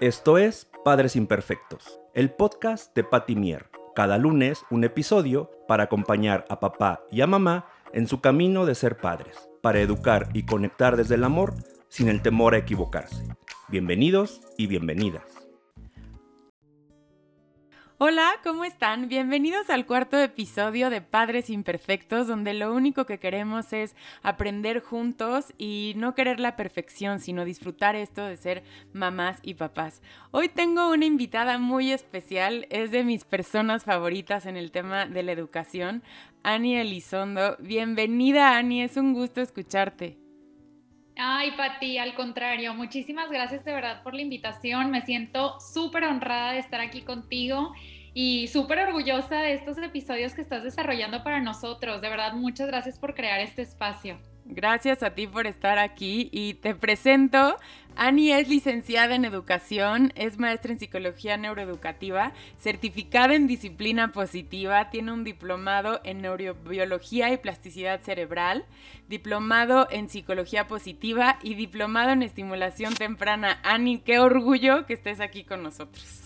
Esto es Padres Imperfectos, el podcast de Patty Mier. Cada lunes un episodio para acompañar a papá y a mamá en su camino de ser padres, para educar y conectar desde el amor sin el temor a equivocarse. Bienvenidos y bienvenidas. Hola, ¿cómo están? Bienvenidos al cuarto episodio de Padres Imperfectos, donde lo único que queremos es aprender juntos y no querer la perfección, sino disfrutar esto de ser mamás y papás. Hoy tengo una invitada muy especial, es de mis personas favoritas en el tema de la educación, Ani Elizondo. Bienvenida, Ani, es un gusto escucharte. Ay, Pati, al contrario, muchísimas gracias de verdad por la invitación. Me siento súper honrada de estar aquí contigo y súper orgullosa de estos episodios que estás desarrollando para nosotros. De verdad, muchas gracias por crear este espacio. Gracias a ti por estar aquí y te presento. Ani es licenciada en educación, es maestra en psicología neuroeducativa, certificada en disciplina positiva, tiene un diplomado en neurobiología y plasticidad cerebral, diplomado en psicología positiva y diplomado en estimulación temprana. Ani, qué orgullo que estés aquí con nosotros.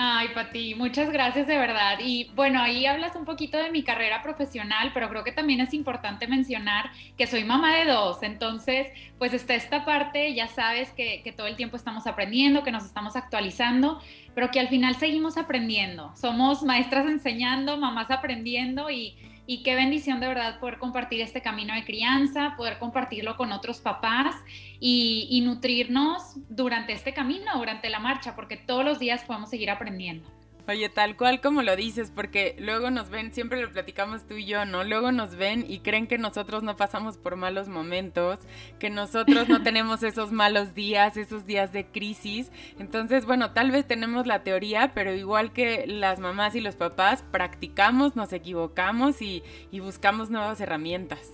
Ay, Pati, muchas gracias de verdad. Y bueno, ahí hablas un poquito de mi carrera profesional, pero creo que también es importante mencionar que soy mamá de dos. Entonces, pues está esta parte, ya sabes que, que todo el tiempo estamos aprendiendo, que nos estamos actualizando, pero que al final seguimos aprendiendo. Somos maestras enseñando, mamás aprendiendo y y qué bendición de verdad poder compartir este camino de crianza, poder compartirlo con otros papás y, nutrirnos durante este camino, durante la marcha, porque todos los días podemos seguir aprendiendo. Oye, tal cual como lo dices, porque luego nos ven, siempre lo platicamos tú y yo, ¿no? Luego nos ven y creen que nosotros no pasamos por malos momentos, que nosotros no tenemos esos malos días, esos días de crisis. Entonces, bueno, tal vez tenemos la teoría, pero igual que las mamás y los papás, practicamos, nos equivocamos y, y buscamos nuevas herramientas.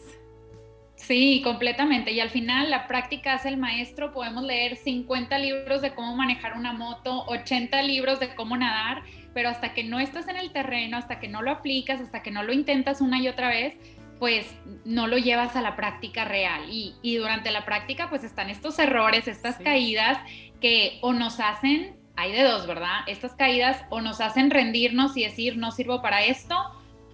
Sí, completamente. Y al final la práctica hace el maestro. Podemos leer 50 libros de cómo manejar una moto, 80 libros de cómo nadar, pero hasta que no estás en el terreno, hasta que no lo aplicas, hasta que no lo intentas una y otra vez, pues no lo llevas a la práctica real. Y, durante la práctica pues están estos errores, estas caídas que o nos hacen, hay de dos, ¿verdad? Estas caídas o nos hacen rendirnos y decir no sirvo para esto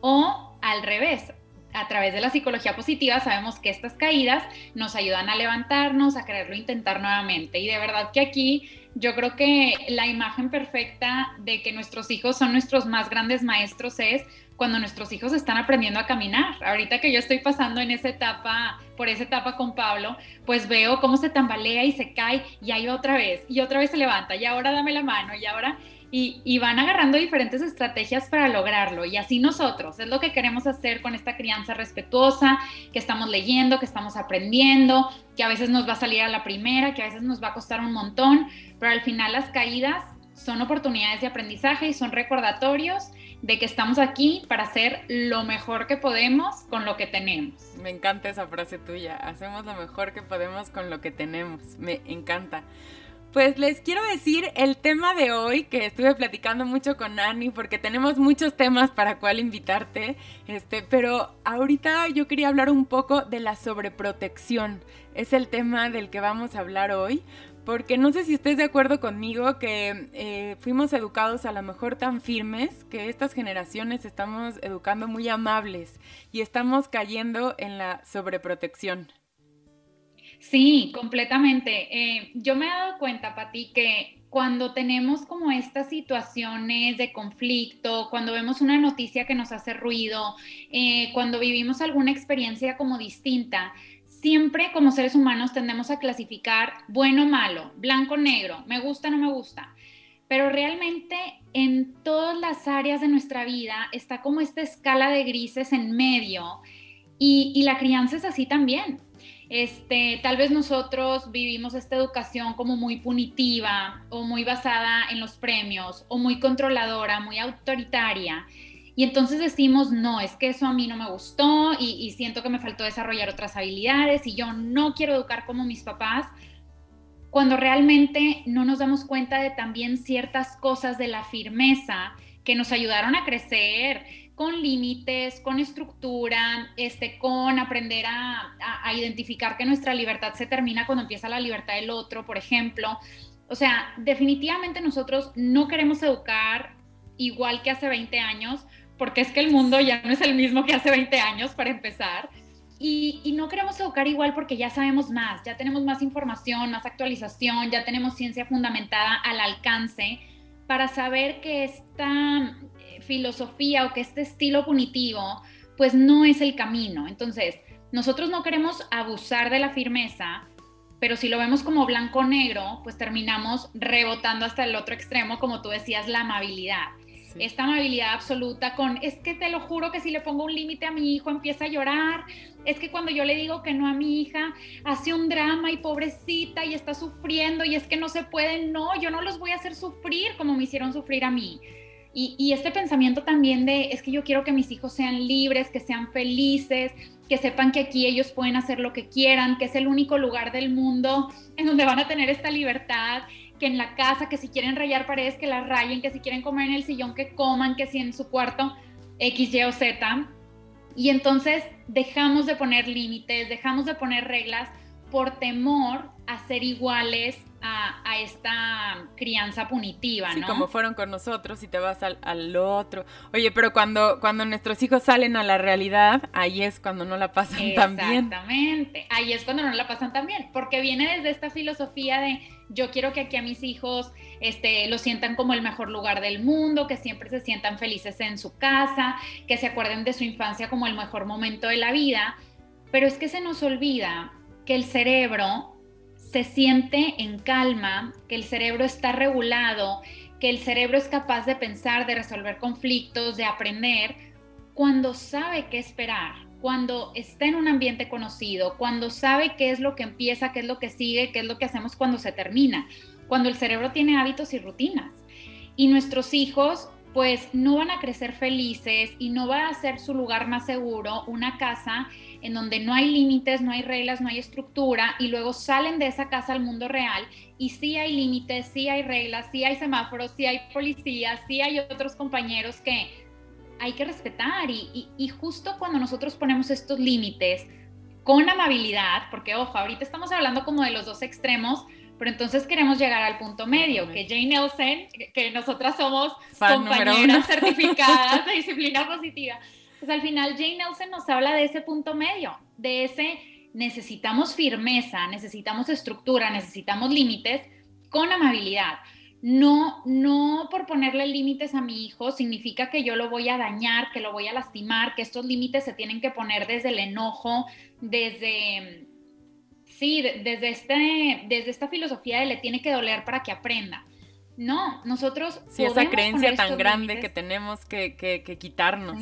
o al revés, a través de la psicología positiva sabemos que estas caídas nos ayudan a levantarnos, a quererlo intentar nuevamente. Y de verdad que aquí yo creo que la imagen perfecta de que nuestros hijos son nuestros más grandes maestros es cuando nuestros hijos están aprendiendo a caminar. Ahorita que yo estoy pasando en esa etapa, por esa etapa con Pablo, pues veo cómo se tambalea y se cae y ahí otra vez y otra vez se levanta y ahora dame la mano y ahora y, van agarrando diferentes estrategias para lograrlo. Y así nosotros, es lo que queremos hacer con esta crianza respetuosa, que estamos leyendo, que estamos aprendiendo, que a veces nos va a salir a la primera, que a veces nos va a costar un montón, pero al final las caídas son oportunidades de aprendizaje y son recordatorios de que estamos aquí para hacer lo mejor que podemos con lo que tenemos. Me encanta esa frase tuya, hacemos lo mejor que podemos con lo que tenemos, me encanta. Pues les quiero decir el tema de hoy, que estuve platicando mucho con Ani, porque tenemos muchos temas para cuál invitarte, este, pero ahorita yo quería hablar un poco de la sobreprotección. Es el tema del que vamos a hablar hoy, porque no sé si estés de acuerdo conmigo que eh, fuimos educados a lo mejor tan firmes que estas generaciones estamos educando muy amables y estamos cayendo en la sobreprotección. Sí, completamente. Eh, yo me he dado cuenta, Pati, que cuando tenemos como estas situaciones de conflicto, cuando vemos una noticia que nos hace ruido, eh, cuando vivimos alguna experiencia como distinta, siempre como seres humanos tendemos a clasificar bueno malo, blanco negro, me gusta no me gusta. Pero realmente en todas las áreas de nuestra vida está como esta escala de grises en medio y la crianza es así también este, tal vez nosotros vivimos esta educación como muy punitiva o muy basada en los premios o muy controladora, muy autoritaria. Y entonces decimos, no, es que eso a mí no me gustó y, y siento que me faltó desarrollar otras habilidades y yo no quiero educar como mis papás, cuando realmente no nos damos cuenta de también ciertas cosas de la firmeza que nos ayudaron a crecer, con límites, con estructura, este, con aprender a, identificar que nuestra libertad se termina cuando empieza la libertad del otro, por ejemplo, O sea, definitivamente nosotros no queremos educar igual que hace 20 años, porque es que el mundo ya no es el mismo que hace 20 años, para empezar. Y, y, no queremos educar igual porque ya sabemos más, ya tenemos más información, más actualización, ya tenemos ciencia fundamentada al alcance para saber que esta filosofía o que este estilo punitivo pues no es el camino. Entonces, nosotros no queremos abusar de la firmeza, pero si lo vemos como blanco-negro, pues terminamos rebotando hasta el otro extremo, como tú decías, la amabilidad. Esta amabilidad absoluta con, es que te lo juro que si le pongo un límite a mi hijo empieza a llorar, es que cuando yo le digo que no a mi hija, hace un drama y pobrecita y está sufriendo y es que no se puede, no, yo no los voy a hacer sufrir como me hicieron sufrir a mí. Y, este pensamiento también de, es que yo quiero que mis hijos sean libres, que sean felices, que sepan que aquí ellos pueden hacer lo que quieran, que es el único lugar del mundo en donde van a tener esta libertad, que en la casa, que si quieren rayar paredes, que las rayen, que si quieren comer en el sillón, que coman, que si en su cuarto X, Y o Z. Y entonces dejamos de poner límites, dejamos de poner reglas por temor a ser iguales a, esta crianza punitiva, ¿no? Sí, como fueron con nosotros y te vas al, al, otro. Oye, pero cuando, cuando nuestros hijos salen a la realidad, ahí es cuando no la pasan tan bien. Exactamente, ahí es cuando no la pasan tan bien, porque viene desde esta filosofía de yo quiero que aquí a mis hijos este, lo sientan como el mejor lugar del mundo, que siempre se sientan felices en su casa, que se acuerden de su infancia como el mejor momento de la vida, pero es que se nos olvida que el cerebro se siente en calma, que el cerebro está regulado, que el cerebro es capaz de pensar, de resolver conflictos, de aprender, cuando sabe qué esperar, cuando está en un ambiente conocido, cuando sabe qué es lo que empieza, qué es lo que sigue, qué es lo que hacemos cuando se termina, cuando el cerebro tiene hábitos y rutinas. Y nuestros hijos pues no van a crecer felices y no va a ser su lugar más seguro una casa en donde no hay límites, no hay reglas, no hay estructura y luego salen de esa casa al mundo real y sí hay límites, sí hay reglas, sí hay semáforos, sí hay policías, sí hay otros compañeros que hay que respetar y, justo cuando nosotros ponemos estos límites con amabilidad, porque ojo, ahorita estamos hablando como de los dos extremos, pero entonces queremos llegar al punto medio, que Jane Nelson, que nosotras somos compañeras certificadas de disciplina positiva, pues al final Jane Nelson nos habla de ese punto medio, de ese necesitamos firmeza, necesitamos estructura, necesitamos límites con amabilidad. No, no por ponerle límites a mi hijo significa que yo lo voy a dañar, que lo voy a lastimar, que estos límites se tienen que poner desde el enojo, desde, sí, desde, este, desde esta filosofía de le tiene que doler para que aprenda. No, nosotros... Sí, esa creencia tan grande que tenemos que, que, quitarnos.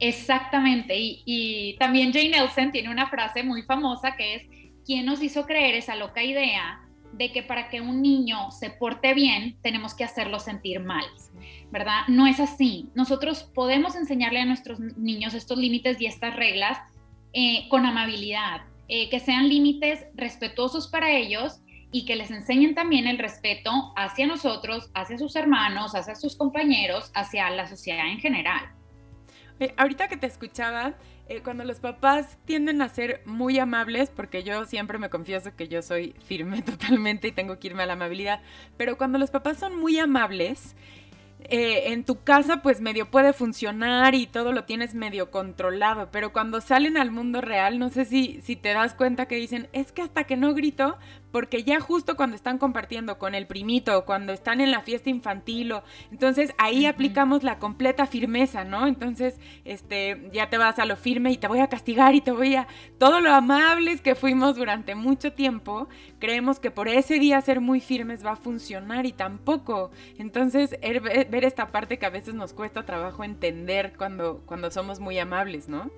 Exactamente, y, también Jane Nelson tiene una frase muy famosa que es, ¿quién nos hizo creer esa loca idea de que para que un niño se porte bien tenemos que hacerlo sentir mal? ¿Verdad? No es así. Nosotros podemos enseñarle a nuestros niños estos límites y estas reglas eh, con amabilidad, eh, que sean límites respetuosos para ellos y que les enseñen también el respeto hacia nosotros, hacia sus hermanos, hacia sus compañeros, hacia la sociedad en general. Eh, ahorita que te escuchaba, eh, cuando los papás tienden a ser muy amables, porque yo siempre me confieso que yo soy firme totalmente y tengo que irme a la amabilidad, pero cuando los papás son muy amables, eh, en tu casa pues medio puede funcionar y todo lo tienes medio controlado, pero cuando salen al mundo real, no sé si, si te das cuenta que dicen, es que hasta que no grito, porque ya justo cuando están compartiendo con el primito, cuando están en la fiesta infantil, o entonces ahí aplicamos la completa firmeza, ¿no? Entonces, este, ya te vas a lo firme y te voy a castigar y te voy a todo lo amables que fuimos durante mucho tiempo, creemos que por ese día ser muy firmes va a funcionar y tampoco. Entonces, er, ver esta parte que a veces nos cuesta trabajo entender cuando cuando somos muy amables, ¿no?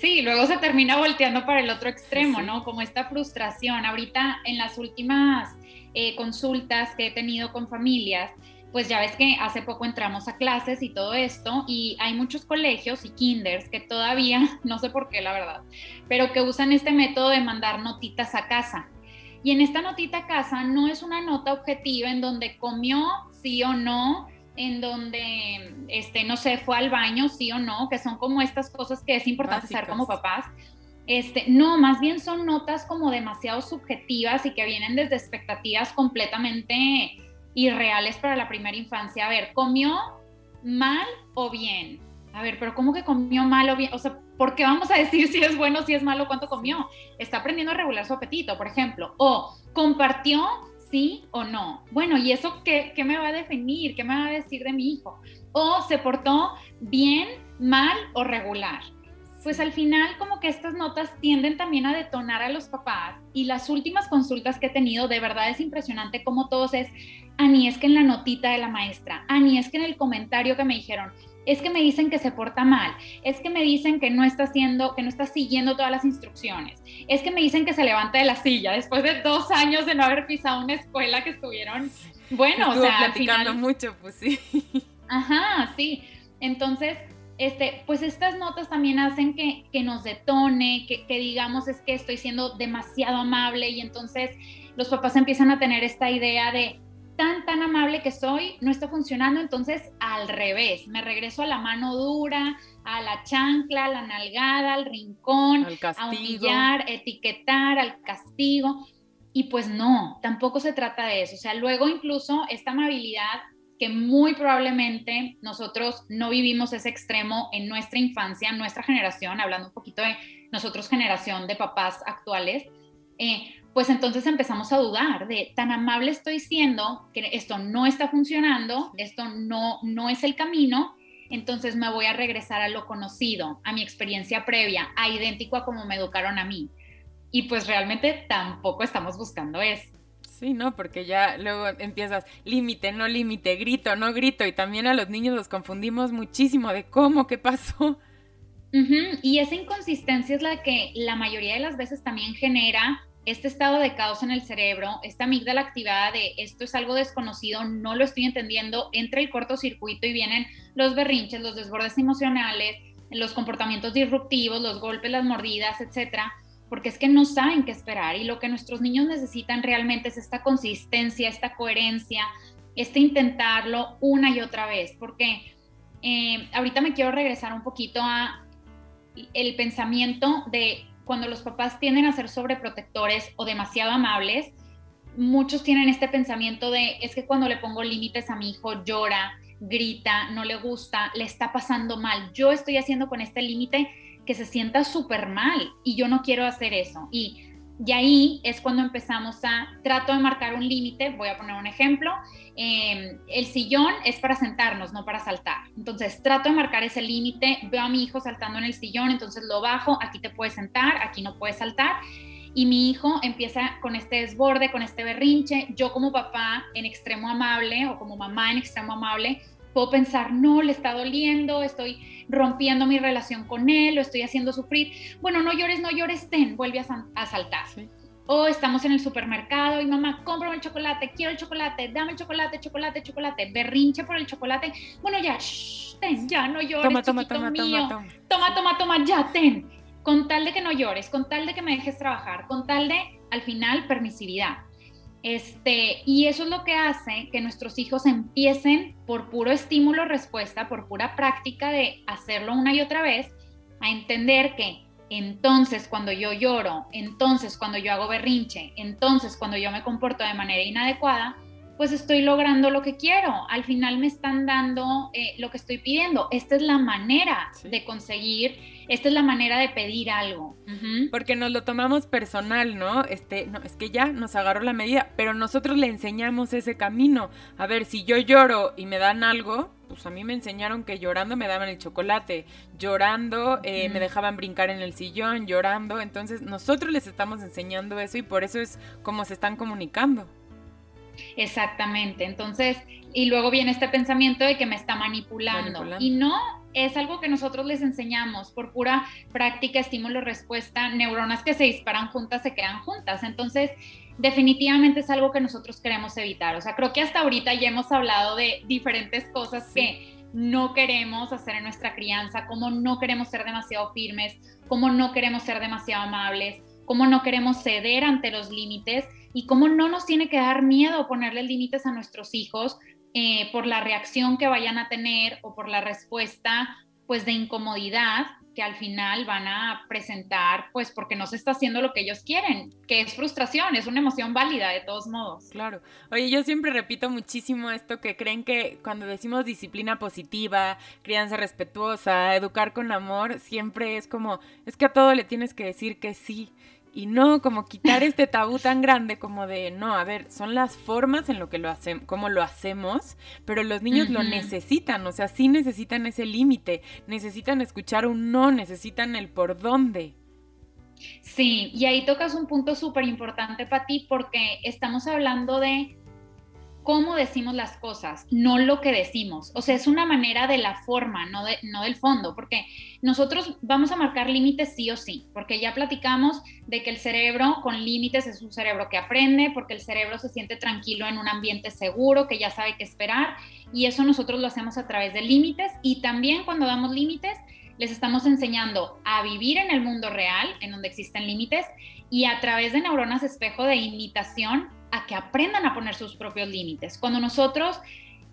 Sí, luego se termina volteando para el otro extremo, ¿no? Como esta frustración. Ahorita en las últimas eh, consultas que he tenido con familias, pues ya ves que hace poco entramos a clases y todo esto, y hay muchos colegios y kinders que todavía, no sé por qué la verdad, pero que usan este método de mandar notitas a casa. Y en esta notita a casa no es una nota objetiva en donde comió sí o no, en donde, este, no sé, fue al baño, sí o no, que son como estas cosas que es importante saber como papás. Este, no, más bien son notas como demasiado subjetivas y que vienen desde expectativas completamente irreales para la primera infancia. A ver, ¿comió mal o bien? A ver, pero ¿cómo que comió mal o bien? O sea, ¿por qué vamos a decir si es bueno, si es malo, cuánto comió? Está aprendiendo a regular su apetito, por ejemplo. O compartió sí o no. Bueno, ¿y eso qué, qué me va a definir? ¿Qué me va a decir de mi hijo? O se portó bien, mal o regular pues al final como que estas notas tienden también a detonar a los papás y las últimas consultas que he tenido de verdad es impresionante como todos es, Ani, es que en la notita de la maestra, Ani, es que en el comentario que me dijeron, es que me dicen que se porta mal, es que me dicen que no está haciendo, que no está siguiendo todas las instrucciones, es que me dicen que se levanta de la silla después de dos años de no haber pisado una escuela que estuvieron, bueno, o sea, platicando mucho, pues sí. Ajá, sí. Entonces, este, pues estas notas también hacen que, nos detone, que, digamos es que estoy siendo demasiado amable y entonces los papás empiezan a tener esta idea de tan, tan amable que soy, no está funcionando, entonces al revés, me regreso a la mano dura, a la chancla, a la nalgada, al rincón, a humillar, etiquetar, al castigo. Y pues no, tampoco se trata de eso. O sea, luego incluso esta amabilidad que muy probablemente nosotros no vivimos ese extremo en nuestra infancia, nuestra generación, hablando un poquito de nosotros generación de papás actuales, eh, pues entonces empezamos a dudar de tan amable estoy siendo que esto no está funcionando, esto no, no es el camino, entonces me voy a regresar a lo conocido, a mi experiencia previa, a idéntico a como me educaron a mí. Y pues realmente tampoco estamos buscando eso. Sí, ¿no? Porque ya luego empiezas límite, no límite, grito, no grito, y también a los niños los confundimos muchísimo de cómo, qué pasó. Y esa inconsistencia es la que la mayoría de las veces también genera este estado de caos en el cerebro, esta amígdala activada de esto es algo desconocido, no lo estoy entendiendo, entra el cortocircuito y vienen los berrinches, los desbordes emocionales, los comportamientos disruptivos, los golpes, las mordidas, etcétera porque es que no saben qué esperar y lo que nuestros niños necesitan realmente es esta consistencia, esta coherencia, este intentarlo una y otra vez, porque eh, ahorita me quiero regresar un poquito a el pensamiento de cuando los papás tienden a ser sobreprotectores o demasiado amables, muchos tienen este pensamiento de es que cuando le pongo límites a mi hijo llora, grita, no le gusta, le está pasando mal. Yo estoy haciendo con este límite que se sienta súper mal y yo no quiero hacer eso. Y, y ahí es cuando empezamos a, trato de marcar un límite, voy a poner un ejemplo, em, el sillón es para sentarnos, no para saltar. Entonces trato de marcar ese límite, veo a mi hijo saltando en el sillón, entonces lo bajo, aquí te puedes sentar, aquí no puedes saltar. Y mi hijo empieza con este desborde, con este berrinche. Yo como papá en extremo amable o como mamá en extremo amable, puedo pensar, no, le está doliendo, estoy rompiendo mi relación con él, lo estoy haciendo sufrir. Bueno, no llores, no llores, ten, vuelve a, saltar. O estamos en el supermercado y mamá, cómprame el chocolate, quiero el chocolate, dame el chocolate, chocolate, chocolate, berrinche por el chocolate. Bueno, ya, ten, ya, no llores, toma, toma, toma, mío. Toma, toma, toma, toma, ya, ten. Con tal de que no llores, con tal de que me dejes trabajar, con tal de, al final, permisividad. Este, y eso es lo que hace que nuestros hijos empiecen por puro estímulo respuesta, por pura práctica de hacerlo una y otra vez, a entender que entonces cuando yo lloro, entonces cuando yo hago berrinche, entonces cuando yo me comporto de manera inadecuada, pues estoy logrando lo que quiero. Al final me están dando eh, lo que estoy pidiendo. Esta es la manera de conseguir, esta es la manera de pedir algo. Porque nos lo tomamos personal, ¿no? Este, no, es que ya nos agarró la medida, pero nosotros le enseñamos ese camino. A ver, si yo lloro y me dan algo, pues a mí me enseñaron que llorando me daban el chocolate, llorando eh, me dejaban brincar en el sillón, llorando. Entonces nosotros les estamos enseñando eso y por eso es como se están comunicando. Exactamente. Entonces, y luego viene este pensamiento de que me está manipulando. Y no es algo que nosotros les enseñamos por pura práctica, estímulo, respuesta. Neuronas que se disparan juntas se quedan juntas. Entonces, definitivamente es algo que nosotros queremos evitar. O sea, creo que hasta ahorita ya hemos hablado de diferentes cosas que no queremos hacer en nuestra crianza, cómo no queremos ser demasiado firmes, cómo no queremos ser demasiado amables, cómo no queremos ceder ante los límites y cómo no nos tiene que dar miedo ponerle límites a nuestros hijos eh, por la reacción que vayan a tener o por la respuesta pues de incomodidad que al final van a presentar, pues porque no se está haciendo lo que ellos quieren, que es frustración, es una emoción válida de todos modos. Claro. Oye, yo siempre repito muchísimo esto que creen que cuando decimos disciplina positiva, crianza respetuosa, educar con amor, siempre es como, es que a todo le tienes que decir que sí y no como quitar este tabú tan grande como de no, a ver, son las formas en lo que lo hacemos, cómo lo hacemos, pero los niños lo necesitan, o sea, sí necesitan ese límite, necesitan escuchar un no, necesitan el por dónde. Sí, y ahí tocas un punto súper importante para ti porque estamos hablando de cómo decimos las cosas, no lo que decimos. O sea, es una manera de la forma, no, de, no del fondo, porque nosotros vamos a marcar límites sí o sí, porque ya platicamos de que el cerebro con límites es un cerebro que aprende, porque el cerebro se siente tranquilo en un ambiente seguro, que ya sabe qué esperar, y eso nosotros lo hacemos a través de límites, y también cuando damos límites, les estamos enseñando a vivir en el mundo real, en donde existen límites, y a través de neuronas espejo de imitación a que aprendan a poner sus propios límites. Cuando nosotros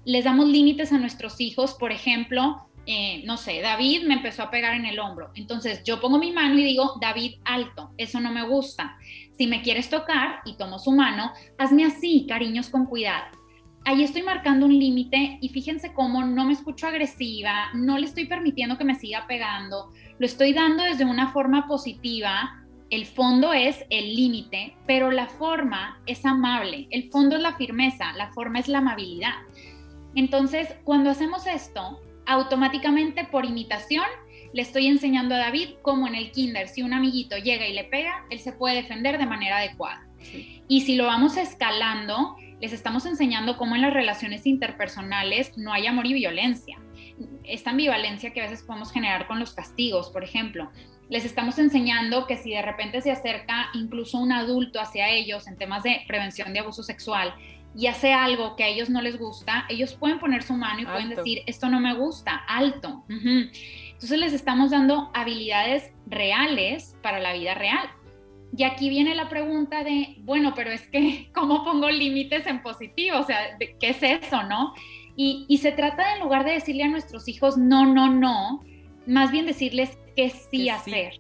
les damos límites a nuestros hijos, por ejemplo, eh, no sé, David me empezó a pegar en el hombro. Entonces yo pongo mi mano y digo, David, alto, eso no me gusta. Si me quieres tocar y tomo su mano, hazme así, cariños con cuidado. Ahí estoy marcando un límite y fíjense cómo no me escucho agresiva, no le estoy permitiendo que me siga pegando, lo estoy dando desde una forma positiva, el fondo es el límite, pero la forma es amable. El fondo es la firmeza, la forma es la amabilidad. Entonces, cuando hacemos esto, automáticamente por imitación, le estoy enseñando a David cómo en el kinder, si un amiguito llega y le pega, él se puede defender de manera adecuada. Y si lo vamos escalando, les estamos enseñando cómo en las relaciones interpersonales no hay amor y violencia. Esta ambivalencia que a veces podemos generar con los castigos, por ejemplo les estamos enseñando que si de repente se acerca incluso un adulto hacia ellos en temas de prevención de abuso sexual y hace algo que a ellos no les gusta, ellos pueden poner su mano y pueden decir, esto no me gusta, alto. Entonces les estamos dando habilidades reales para la vida real. Y aquí viene la pregunta de, bueno, pero es que, ¿cómo pongo límites en positivo? O sea, ¿qué es eso, no? Y, y se trata de, en lugar de decirle a nuestros hijos, no, no, no, más bien decirles que sí hacer.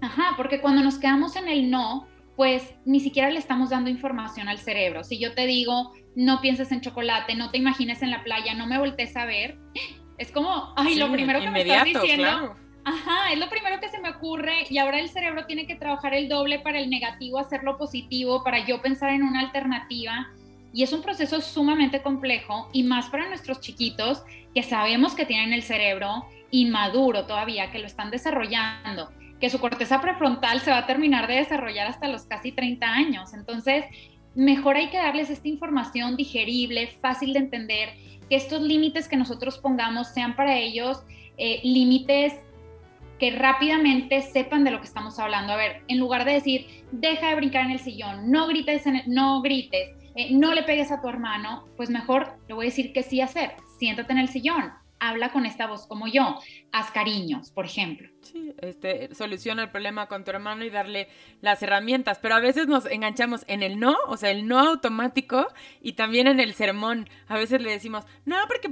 Ajá, porque cuando nos quedamos en el no, pues ni siquiera le estamos dando información al cerebro. Si yo te digo, no pienses en chocolate, no te imagines en la playa, no me voltees a ver, es como, ay, lo primero que me estás diciendo. Ajá, es lo primero que se me ocurre y ahora el cerebro tiene que trabajar el doble para el negativo, hacerlo positivo, para yo pensar en una alternativa. Y es un proceso sumamente complejo y más para nuestros chiquitos que sabemos que tienen el cerebro inmaduro todavía, que lo están desarrollando, que su corteza prefrontal se va a terminar de desarrollar hasta los casi 30 años. Entonces, mejor hay que darles esta información digerible, fácil de entender, que estos límites que nosotros pongamos sean para ellos eh, límites que rápidamente sepan de lo que estamos hablando. A ver, en lugar de decir, deja de brincar en el sillón, no grites, no grites, eh, no le pegues a tu hermano, pues mejor le voy a decir que sí hacer, siéntate en el sillón, habla con esta voz como yo, haz cariños, por ejemplo. Sí, este, soluciona el problema con tu hermano y darle las herramientas, pero a veces nos enganchamos en el no, o sea, el no automático y también en el sermón. A veces le decimos, no, porque...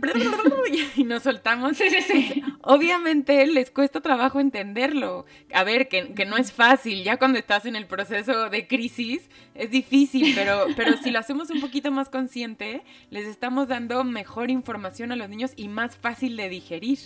y nos soltamos. Sí, sí, sí. Obviamente les cuesta trabajo entenderlo. A ver, que, que, no es fácil, ya cuando estás en el proceso de crisis es difícil, pero, pero si lo hacemos un poquito más consciente, les estamos dando mejor información a los niños y más fácil de digerir.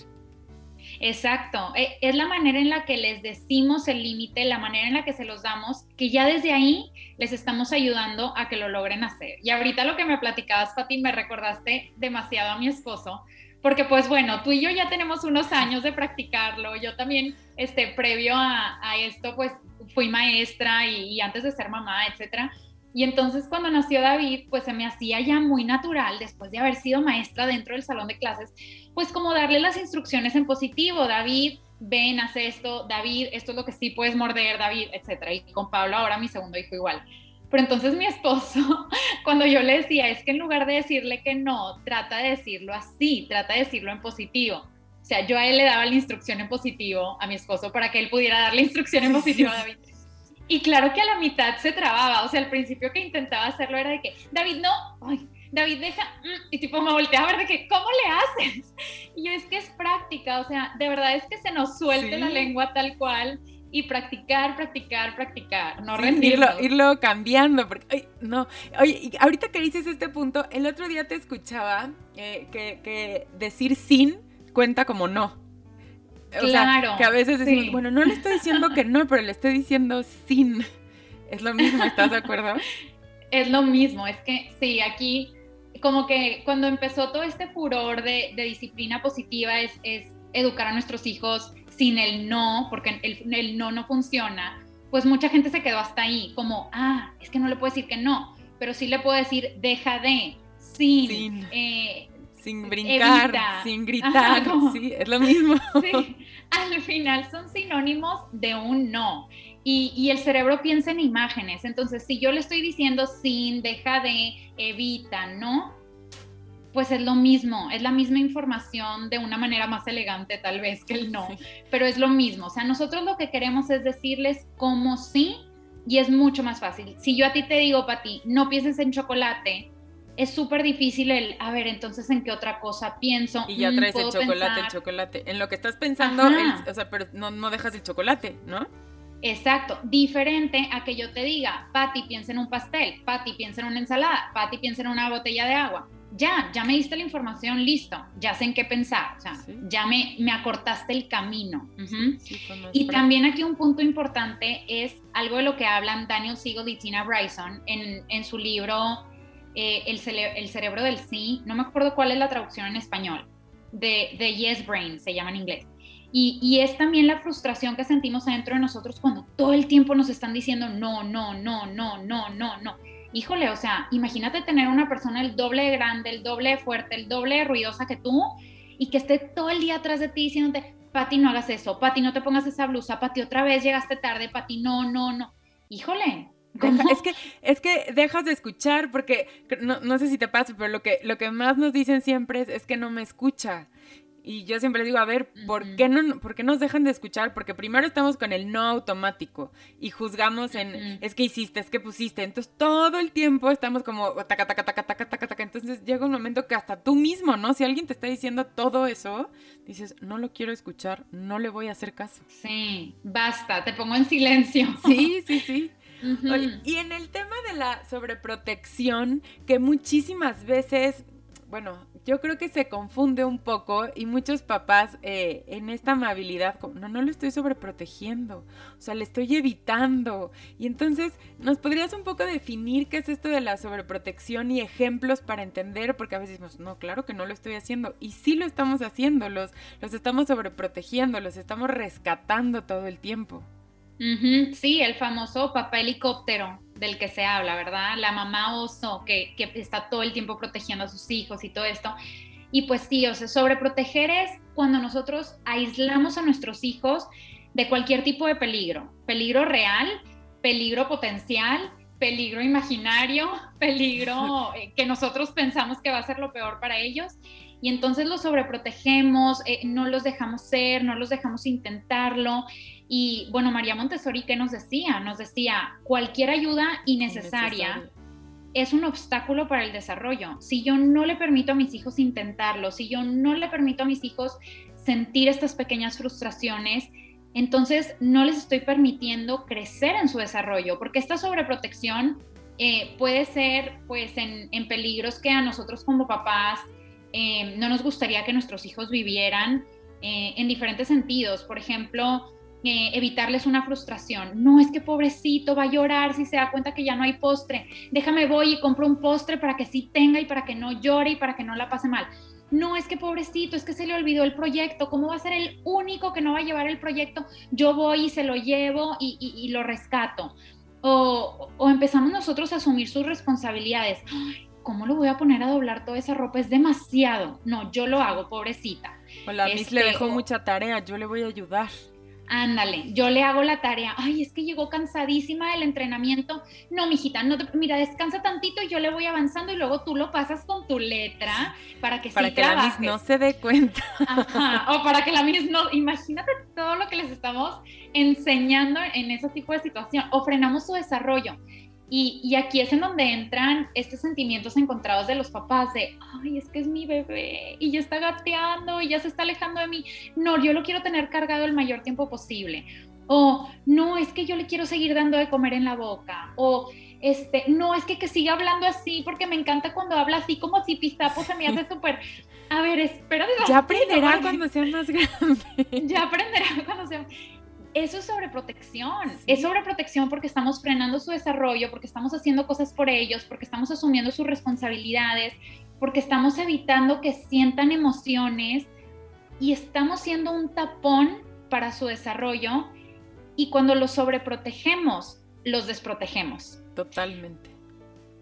Exacto, e, es la manera en la que les decimos el límite, la manera en la que se los damos, que ya desde ahí les estamos ayudando a que lo logren hacer. Y ahorita lo que me platicabas, Pati, me recordaste demasiado a mi esposo, porque pues bueno, tú y yo ya tenemos unos años de practicarlo, yo también, este, previo a, esto, pues fui maestra y, y antes de ser mamá, etcétera. Y entonces cuando nació David, pues se me hacía ya muy natural, después de haber sido maestra dentro del salón de clases, pues como darle las instrucciones en positivo, David, ven, haz esto, David, esto es lo que sí puedes morder, David, etcétera. Y con Pablo ahora mi segundo hijo igual. Pero entonces mi esposo, cuando yo le decía, es que en lugar de decirle que no, trata de decirlo así, trata de decirlo en positivo. O sea, yo a él le daba la instrucción en positivo a mi esposo para que él pudiera dar la instrucción en positivo a David. Y claro que a la mitad se trababa, o sea, al principio que intentaba hacerlo era de que, David, no, ay, David, deja, mm", y tipo me voltea a ver de que, ¿cómo le haces? Y yo, es que es práctica, o sea, de verdad es que se nos suelte la lengua tal cual y practicar, practicar, practicar, no rendirlo. Irlo, cambiando, porque, no, oye, ahorita que dices este punto, el otro día te escuchaba eh, que, decir sin cuenta como no. claro. que a veces decimos, bueno, no le estoy diciendo que no, pero le estoy diciendo sin. Es lo mismo, ¿estás de acuerdo? es lo mismo, es que sí, aquí como que cuando empezó todo este furor de, disciplina positiva es, es educar a nuestros hijos sin el no, porque el, no no funciona, pues mucha gente se quedó hasta ahí, como, ah, es que no le puedo decir que no, pero sí le puedo decir, deja de, sin, sin, eh, brincar, sin gritar, sí, es lo mismo. Sí, al final son sinónimos de un no. Y, y, el cerebro piensa en imágenes. Entonces, si yo le estoy diciendo sin, deja de, evita, ¿no? Pues es lo mismo, es la misma información de una manera más elegante tal vez que el no, pero es lo mismo. O sea, nosotros lo que queremos es decirles cómo sí y es mucho más fácil. Si yo a ti te digo, Pati, no pienses en chocolate, es súper difícil el, a ver, entonces en qué otra cosa pienso. Y ya mm, traes el chocolate, el chocolate. En lo que estás pensando, o sea, pero no, no dejas el chocolate, ¿no? Exacto, diferente a que yo te diga, Pati, piensa en un pastel, Pati, piensa en una ensalada, Pati, piensa en una botella de agua ya, ya me diste la información, listo, ya sé en qué pensar, o sea, ya me, me acortaste el camino. y también aquí un punto importante es algo de lo que hablan Daniel Siegel y Tina Bryson en, en su libro eh, el, el, cerebro del sí, no me acuerdo cuál es la traducción en español, de, de Yes Brain, se llama en inglés. Y, y, es también la frustración que sentimos dentro de nosotros cuando todo el tiempo nos están diciendo no, no, no, no, no, no, no híjole, o sea, imagínate tener una persona el doble de grande, el doble fuerte, el doble ruidosa que tú y que esté todo el día atrás de ti diciéndote, Pati, no hagas eso, Pati, no te pongas esa blusa, Pati, otra vez llegaste tarde, Pati, no, no, no. Híjole, es que, es que dejas de escuchar porque no, no, sé si te pasa, pero lo que, lo que más nos dicen siempre es, es que no me escucha. Y yo siempre les digo, a ver, ¿por, qué no, ¿por qué nos dejan de escuchar? Porque primero estamos con el no automático y juzgamos en, es que hiciste, es que pusiste. Entonces todo el tiempo estamos como, taca, taca, taca, taca, taca, taca. Entonces llega un momento que hasta tú mismo, ¿no? Si alguien te está diciendo todo eso, dices, no lo quiero escuchar, no le voy a hacer caso. Sí, basta, te pongo en silencio. Sí, sí, sí. y en el tema de la sobreprotección, que muchísimas veces, bueno, yo creo que se confunde un poco y muchos papás eh, en esta amabilidad, no, no lo estoy sobreprotegiendo, o sea, le estoy evitando. Y entonces, ¿nos podrías un poco definir qué es esto de la sobreprotección y ejemplos para entender? Porque a veces decimos, no, claro que no lo estoy haciendo. Y sí lo estamos haciendo, los, los estamos sobreprotegiendo, los estamos rescatando todo el tiempo. Sí, el famoso papá helicóptero del que se habla, ¿verdad? La mamá oso que, que está todo el tiempo protegiendo a sus hijos y todo esto. Y pues sí, o sea, sobreproteger es cuando nosotros aislamos a nuestros hijos de cualquier tipo de peligro, peligro real, peligro potencial, peligro imaginario, peligro eh, que nosotros pensamos que va a ser lo peor para ellos. Y entonces los sobreprotegemos, eh, no los dejamos ser, no los dejamos intentarlo. Y bueno, María Montessori, ¿qué nos decía? Nos decía, cualquier ayuda innecesaria es un obstáculo para el desarrollo. Si yo no le permito a mis hijos intentarlo, si yo no le permito a mis hijos sentir estas pequeñas frustraciones, entonces no les estoy permitiendo crecer en su desarrollo, porque esta sobreprotección eh, puede ser pues en, peligros que a nosotros como papás eh, no nos gustaría que nuestros hijos vivieran eh, en diferentes sentidos. Por ejemplo, eh, evitarles una frustración. No es que pobrecito va a llorar si se da cuenta que ya no hay postre. Déjame voy y compro un postre para que sí tenga y para que no llore y para que no la pase mal. No es que pobrecito, es que se le olvidó el proyecto. ¿Cómo va a ser el único que no va a llevar el proyecto? Yo voy y se lo llevo y, lo rescato. O, empezamos nosotros a asumir sus responsabilidades. ¿Cómo lo voy a poner a doblar toda esa ropa? Es demasiado. No, yo lo hago, pobrecita. O la Miss le dejó este, mucha tarea, yo le voy a ayudar ándale, yo le hago la tarea, ay, es que llegó cansadísima del entrenamiento, no, mijita, no mira, descansa tantito y yo le voy avanzando y luego tú lo pasas con tu letra para que para que la Miss no se dé cuenta. Ajá, o para que la Miss no, imagínate todo lo que les estamos enseñando en ese tipo de situación, o frenamos su desarrollo. Y, aquí es en donde entran estos sentimientos encontrados de los papás de, ay, es que es mi bebé y ya está gateando y ya se está alejando de mí. No, yo lo quiero tener cargado el mayor tiempo posible. O no, es que yo le quiero seguir dando de comer en la boca. O este, no, es que que siga hablando así porque me encanta cuando habla así como si pistapo se me hace súper... A ver, espera. Ya aprenderá cuando sea más grande. Ya aprenderá cuando sea eso es sobreprotección. Es sobreprotección porque estamos frenando su desarrollo, porque estamos haciendo cosas por ellos, porque estamos asumiendo sus responsabilidades, porque estamos evitando que sientan emociones y estamos siendo un tapón para su desarrollo. Y cuando los sobreprotegemos, los desprotegemos. Totalmente.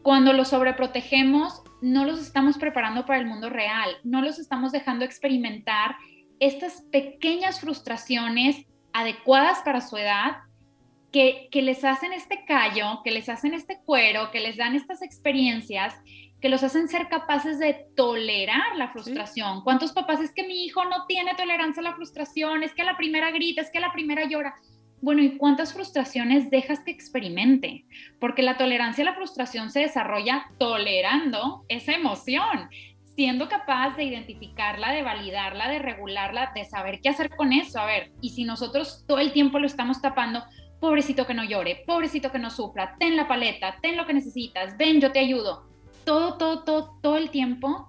Cuando los sobreprotegemos, no los estamos preparando para el mundo real, no los estamos dejando experimentar estas pequeñas frustraciones adecuadas para su edad, que, les hacen este callo, que les hacen este cuero, que les dan estas experiencias, que los hacen ser capaces de tolerar la frustración. ¿Cuántos papás es que mi hijo no tiene tolerancia a la frustración? Es que a la primera grita, es que a la primera llora. Bueno, ¿y cuántas frustraciones dejas que experimente? Porque la tolerancia a la frustración se desarrolla tolerando esa emoción siendo capaz de identificarla, de validarla, de regularla, de saber qué hacer con eso. A ver, y si nosotros todo el tiempo lo estamos tapando, pobrecito que no llore, pobrecito que no sufra, ten la paleta, ten lo que necesitas, ven, yo te ayudo. Todo, todo, todo, todo el tiempo,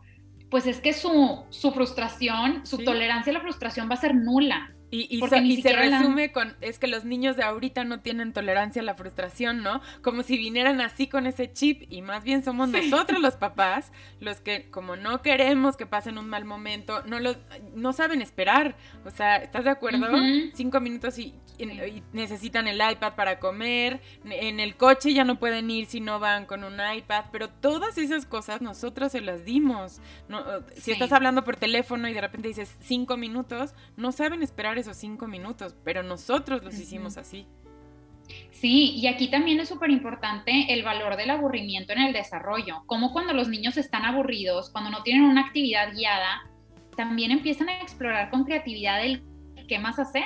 pues es que su, su frustración, su tolerancia a la frustración va a ser nula. Y, se resume con, es que los niños de ahorita no tienen tolerancia a la frustración, ¿no? Como si vinieran así con ese chip y más bien somos nosotros los papás los que como no queremos que pasen un mal momento, no, lo, no saben esperar. O sea, ¿estás de acuerdo? Cinco minutos y, necesitan el iPad para comer, en el coche ya no pueden ir si no van con un iPad, pero todas esas cosas nosotros se las dimos. No, si estás hablando por teléfono y de repente dices cinco minutos, no saben esperar esos cinco minutos, pero nosotros los hicimos así. Sí, y aquí también es súper importante el valor del aburrimiento en el desarrollo, como cuando los niños están aburridos, cuando no tienen una actividad guiada, también empiezan a explorar con creatividad el qué más hacer.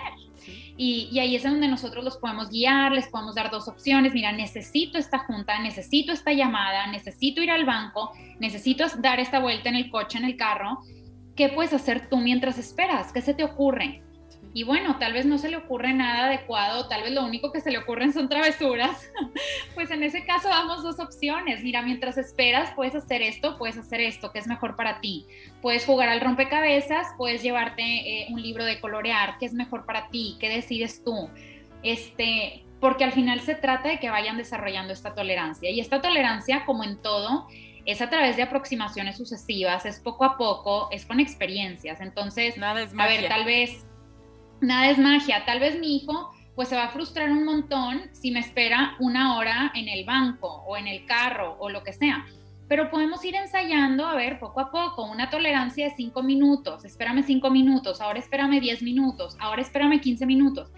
Y, y, ahí es donde nosotros los podemos guiar, les podemos dar dos opciones, mira, necesito esta junta, necesito esta llamada, necesito ir al banco, necesito dar esta vuelta en el coche, en el carro. ¿Qué puedes hacer tú mientras esperas? ¿Qué se te ocurre? Y bueno, tal vez no se le ocurre nada adecuado, tal vez lo único que se le ocurren son travesuras, pues en ese caso damos dos opciones. Mira, mientras esperas, puedes hacer esto, puedes hacer esto, que es mejor para ti. Puedes jugar al rompecabezas, puedes llevarte eh, un libro de colorear, que es mejor para ti, qué decides tú. Este, porque al final se trata de que vayan desarrollando esta tolerancia. Y esta tolerancia, como en todo, es a través de aproximaciones sucesivas, es poco a poco, es con experiencias. Entonces, Nada es a ver, tal vez nada es magia. Tal vez mi hijo pues se va a frustrar un montón si me espera una hora en el banco o en el carro o lo que sea. Pero podemos ir ensayando, a ver, poco a poco, una tolerancia de cinco minutos, espérame cinco minutos, ahora espérame 10 minutos, ahora espérame 15 minutos.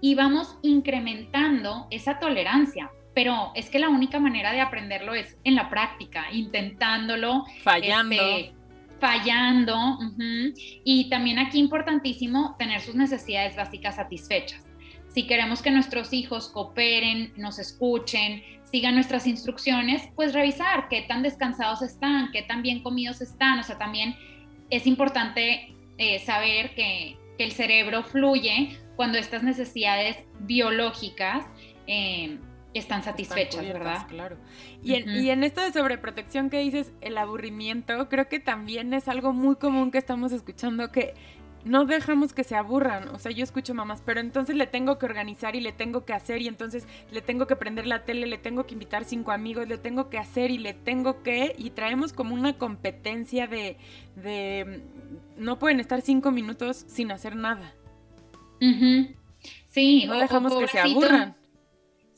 Y vamos incrementando esa tolerancia. Pero es que la única manera de aprenderlo es en la práctica, intentándolo. Fallando. Este, fallando. Y también aquí importantísimo tener sus necesidades básicas satisfechas. Si queremos que nuestros hijos cooperen, nos escuchen, sigan nuestras instrucciones, pues revisar qué tan descansados están, qué tan bien comidos están. O sea, también es importante eh, saber que, el cerebro fluye cuando estas necesidades biológicas eh, están satisfechas, ¿verdad? Claro. Y, en, esto de sobreprotección que dices, el aburrimiento, creo que también es algo muy común que estamos escuchando que no dejamos que se aburran. O sea, yo escucho mamás, pero entonces le tengo que organizar y le tengo que hacer y entonces le tengo que prender la tele, le tengo que invitar cinco amigos, le tengo que hacer y le tengo que... Y traemos como una competencia de... de no pueden estar cinco minutos sin hacer nada. Sí, no dejamos que se aburran.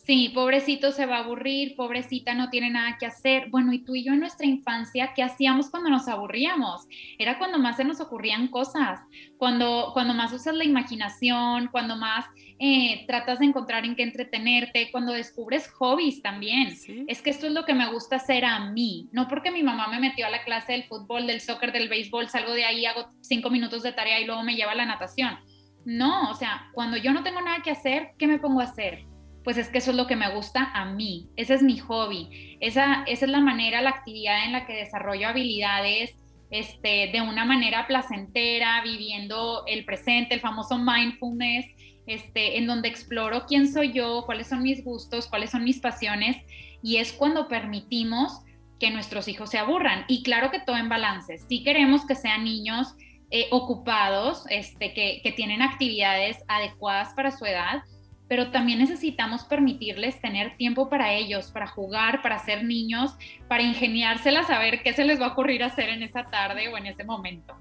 Sí, pobrecito se va a aburrir, pobrecita no tiene nada que hacer. Bueno, y tú y yo en nuestra infancia, ¿qué hacíamos cuando nos aburríamos? Era cuando más se nos ocurrían cosas, cuando, cuando más usas la imaginación, cuando más eh, tratas de encontrar en qué entretenerte, cuando descubres hobbies también. Es que esto es lo que me gusta hacer a mí, no porque mi mamá me metió a la clase del fútbol, del soccer, del béisbol, salgo de ahí, hago cinco minutos de tarea y luego me lleva a la natación. No, o sea, cuando yo no tengo nada que hacer, ¿qué me pongo a hacer? Pues es que eso es lo que me gusta a mí, ese es mi hobby, esa, es la manera, la actividad en la que desarrollo habilidades este, de una manera placentera, viviendo el presente, el famoso mindfulness, este, en donde exploro quién soy yo, cuáles son mis gustos, cuáles son mis pasiones, y es cuando permitimos que nuestros hijos se aburran. Y claro que todo en balance. Si queremos que sean niños eh, ocupados, este, que tienen actividades adecuadas para su edad, pero también necesitamos permitirles tener tiempo para ellos, para jugar, para ser niños, para ingeniárselas a ver qué se les va a ocurrir hacer en esa tarde o en ese momento.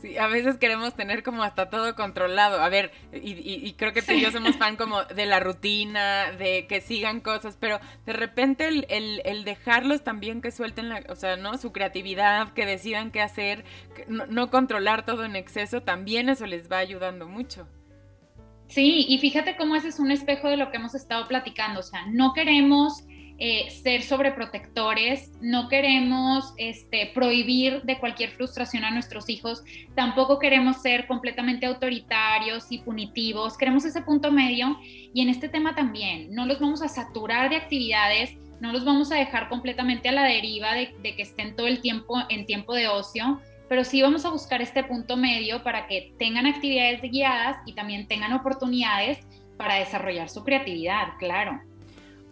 Sí, a veces queremos tener como hasta todo controlado. A ver, y, creo que tú y yo somos fan como de la rutina, de que sigan cosas, pero de repente el, dejarlos también que suelten la, o sea, ¿no? Su creatividad, que decidan qué hacer, no, no controlar todo en exceso, también eso les va ayudando mucho. Sí, y fíjate cómo ese es un espejo de lo que hemos estado platicando. O sea, no queremos eh, ser sobreprotectores, no queremos este, prohibir de cualquier frustración a nuestros hijos, tampoco queremos ser completamente autoritarios y punitivos, queremos ese punto medio y en este tema también, no los vamos a saturar de actividades, no los vamos a dejar completamente a la deriva de, de que estén todo el tiempo en tiempo de ocio, pero sí vamos a buscar este punto medio para que tengan actividades guiadas y también tengan oportunidades para desarrollar su creatividad, claro.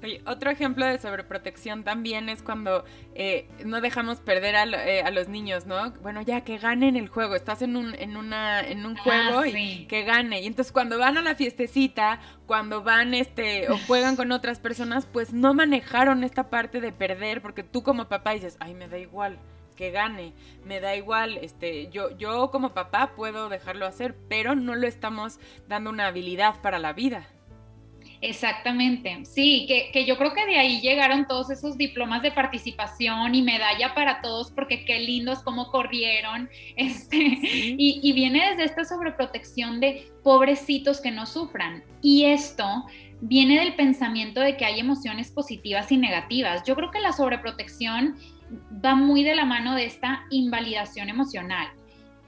Oye, otro ejemplo de sobreprotección también es cuando eh, no dejamos perder eh, a, los niños, ¿no? Bueno, ya que ganen el juego, estás en un, en una, en un ah, juego y que gane. Y entonces cuando van a la fiestecita, cuando van este, o juegan con otras personas, pues no manejaron esta parte de perder, porque tú como papá dices, ay, me da igual que gane, me da igual, este, yo, yo como papá puedo dejarlo hacer, pero no lo estamos dando una habilidad para la vida. Exactamente, sí, que, yo creo que de ahí llegaron todos esos diplomas de participación y medalla para todos, porque qué lindos cómo corrieron, este, y, y viene desde esta sobreprotección de pobrecitos que no sufran. Y esto viene del pensamiento de que hay emociones positivas y negativas. Yo creo que la sobreprotección va muy de la mano de esta invalidación emocional.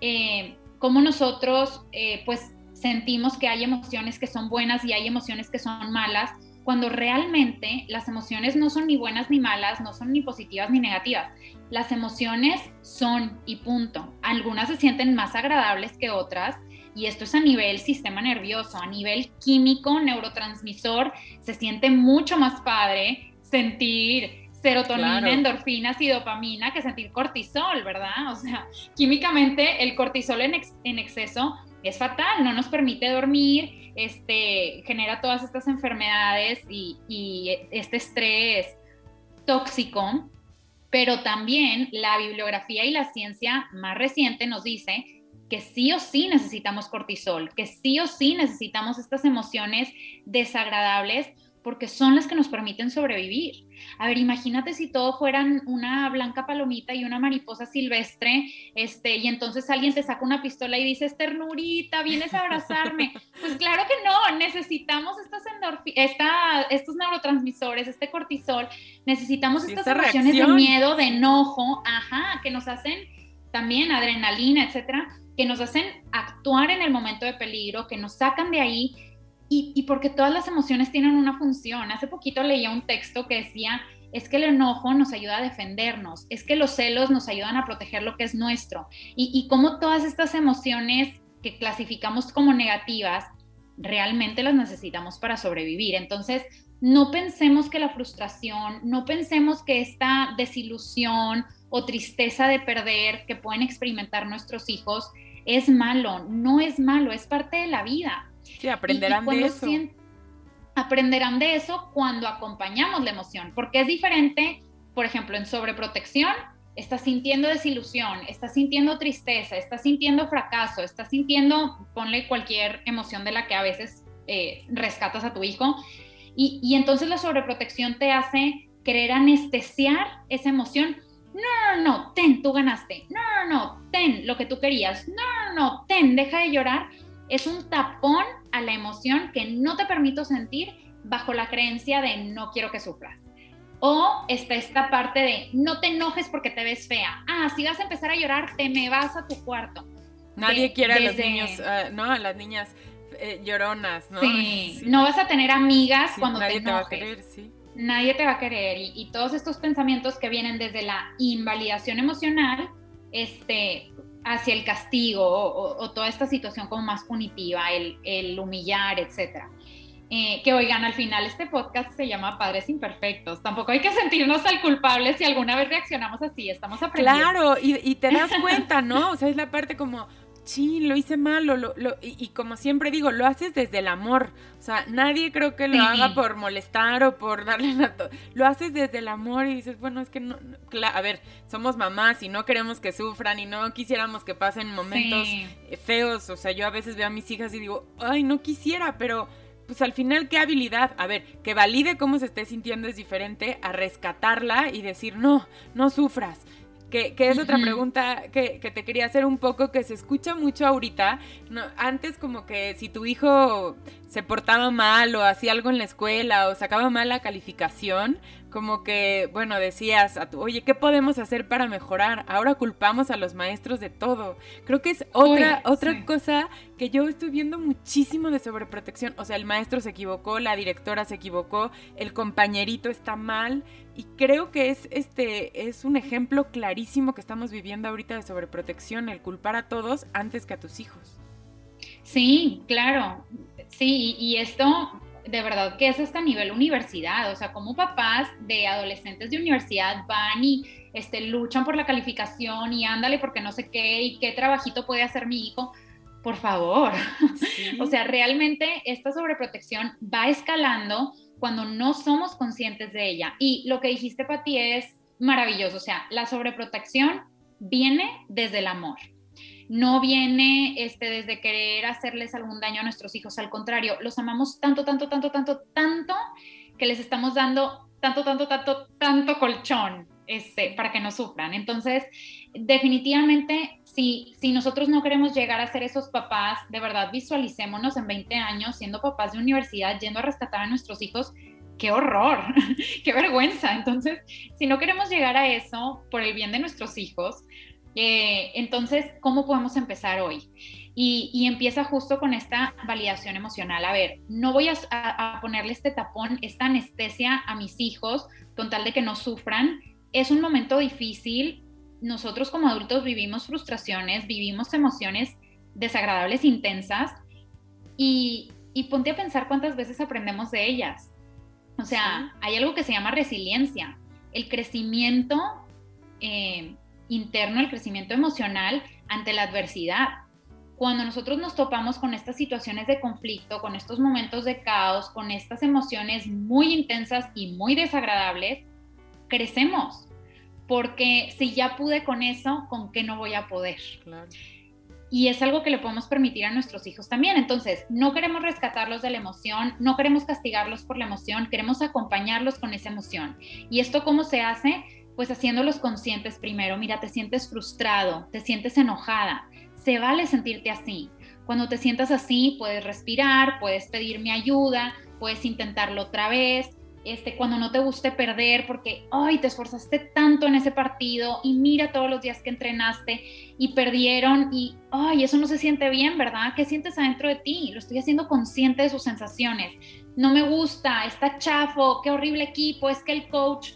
Eh, como nosotros, eh, pues, sentimos que hay emociones que son buenas y hay emociones que son malas, cuando realmente las emociones no son ni buenas ni malas, no son ni positivas ni negativas. Las emociones son y punto. Algunas se sienten más agradables que otras y esto es a nivel sistema nervioso, a nivel químico, neurotransmisor, se siente mucho más padre sentir serotonina, endorfinas y dopamina que sentir cortisol, ¿verdad? O sea, químicamente el cortisol en, en, exceso es fatal, no nos permite dormir, este, genera todas estas enfermedades y, y este estrés tóxico, pero también la bibliografía y la ciencia más reciente nos dice que sí o sí necesitamos cortisol, que sí o sí necesitamos estas emociones desagradables porque son las que nos permiten sobrevivir. A ver, imagínate si todo fueran una blanca palomita y una mariposa silvestre, este, y entonces alguien te saca una pistola y dices, ternurita, vienes a abrazarme. Pues claro que no, necesitamos estas esta, estos neurotransmisores, este cortisol, necesitamos estas emociones de miedo, de enojo, ajá, que nos hacen también adrenalina, etcétera, que nos hacen actuar en el momento de peligro, que nos sacan de ahí y, porque todas las emociones tienen una función. Hace poquito leía un texto que decía, es que el enojo nos ayuda a defendernos, es que los celos nos ayudan a proteger lo que es nuestro. Y, y cómo todas estas emociones que clasificamos como negativas, realmente las necesitamos para sobrevivir. Entonces, no pensemos que la frustración, no pensemos que esta desilusión o tristeza de perder que pueden experimentar nuestros hijos es malo. No es malo, es parte de la vida. Sí, aprenderán de eso. aprenderán de eso cuando acompañamos la emoción, porque es diferente, por ejemplo, en sobreprotección, estás sintiendo desilusión, estás sintiendo tristeza, estás sintiendo fracaso, estás sintiendo, ponle cualquier emoción de la que a veces eh, rescatas a tu hijo, y, y entonces la sobreprotección te hace querer anestesiar esa emoción. No, no, no, ten, tú ganaste. No, no, no, ten lo que tú querías. No, no, no, ten, deja de llorar es un tapón a la emoción que no te permito sentir bajo la creencia de no quiero que sufras. O está esta parte de no te enojes porque te ves fea. Ah, si vas a empezar a llorar, te me vas a tu cuarto. Nadie quiere a los niños, ah, no, a las niñas eh, lloronas, ¿no? Sí. no vas a tener amigas cuando nadie te te va a querer, sí. Nadie te va a querer y, todos estos pensamientos que vienen desde la invalidación emocional, este, hacia el castigo o, toda esta situación como más punitiva, el, el humillar, etcétera. Eh, que oigan, al final este podcast se llama Padres Imperfectos. Tampoco hay que sentirnos al culpable si alguna vez reaccionamos así, estamos aprendiendo. Claro, y, te das cuenta, ¿no? O sea, es la parte como, sí, lo hice mal, lo, y, como siempre digo, lo haces desde el amor. O sea, nadie creo que lo haga por molestar o por darle la... Lo haces desde el amor y dices, bueno, es que no... a ver, somos mamás y no queremos que sufran y no quisiéramos que pasen momentos feos. O sea, yo a veces veo a mis hijas y digo, ay, no quisiera, pero pues al final, ¿qué habilidad? A ver, que valide cómo se esté sintiendo es diferente a rescatarla y decir, no, no sufras. Que, es otra pregunta que, te quería hacer un poco, que se escucha mucho ahorita. No, antes como que si tu hijo se portaba mal o hacía algo en la escuela o sacaba mal la calificación, como que, bueno, decías a tu, oye, ¿qué podemos hacer para mejorar? Ahora culpamos a los maestros de todo. Creo que es otra, otra cosa que yo estoy viendo muchísimo de sobreprotección. O sea, el maestro se equivocó, la directora se equivocó, el compañerito está mal. Y creo que es, este, es un ejemplo clarísimo que estamos viviendo ahorita de sobreprotección, el culpar a todos antes que a tus hijos. Sí, claro. Sí, y esto de verdad que es hasta nivel universidad, o sea, como papás de adolescentes de universidad van y este, luchan por la calificación y ándale porque no sé qué y qué trabajito puede hacer mi hijo, por favor. o sea, realmente esta sobreprotección va escalando cuando no somos conscientes de ella. Y lo que dijiste, Pati, es maravilloso, o sea, la sobreprotección viene desde el amor no viene este, desde querer hacerles algún daño a nuestros hijos, al contrario, los amamos tanto, tanto, tanto, tanto, tanto, que les estamos dando tanto, tanto, tanto, tanto colchón este, para que no sufran. Entonces, definitivamente, si, nosotros no queremos llegar a ser esos papás, de verdad visualicémonos en 20 años siendo papás de universidad, yendo a rescatar a nuestros hijos qué horror, qué vergüenza. Entonces, si no queremos llegar a eso por el bien de nuestros hijos, eh, entonces, ¿cómo podemos empezar hoy? Y, empieza justo con esta validación emocional. A ver, no voy a, ponerle este tapón, esta anestesia a mis hijos con tal de que no sufran. Es un momento difícil. Nosotros como adultos vivimos frustraciones, vivimos emociones desagradables, intensas. Y, ponte a pensar cuántas veces aprendemos de ellas. O sea, hay algo que se llama resiliencia. El crecimiento eh, interno, el crecimiento emocional ante la adversidad. Cuando nosotros nos topamos con estas situaciones de conflicto, con estos momentos de caos, con estas emociones muy intensas y muy desagradables, crecemos. Porque si ya pude con eso, ¿con qué no voy a poder? Y es algo que le podemos permitir a nuestros hijos también. Entonces, no queremos rescatarlos de la emoción, no queremos castigarlos por la emoción, queremos acompañarlos con esa emoción. ¿Y esto cómo se hace? pues haciéndolos conscientes primero, mira, te sientes frustrado, te sientes enojada, se vale sentirte así. Cuando te sientas así, puedes respirar, puedes pedirme ayuda, puedes intentarlo otra vez. Este, cuando no te guste perder porque, ay, te esforzaste tanto en ese partido y mira todos los días que entrenaste y perdieron y, ay, eso no se siente bien, ¿verdad? ¿Qué sientes adentro de ti? Lo estoy haciendo consciente de sus sensaciones. No me gusta, está chafo, qué horrible equipo, es que el coach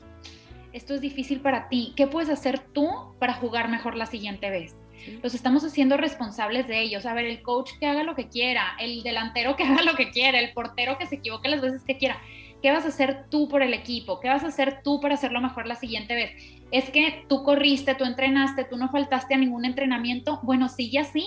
esto es difícil para ti, ¿qué puedes hacer tú para jugar mejor la siguiente vez? Los estamos haciendo responsables de ellos. A ver, el coach que haga lo que quiera, el delantero que haga lo que quiera, el portero que se equivoque las veces que quiera. ¿Qué vas a hacer tú por el equipo? ¿Qué vas a hacer tú para hacerlo mejor la siguiente vez? Es que tú corriste, tú entrenaste, tú no faltaste a ningún entrenamiento. Bueno, sigue así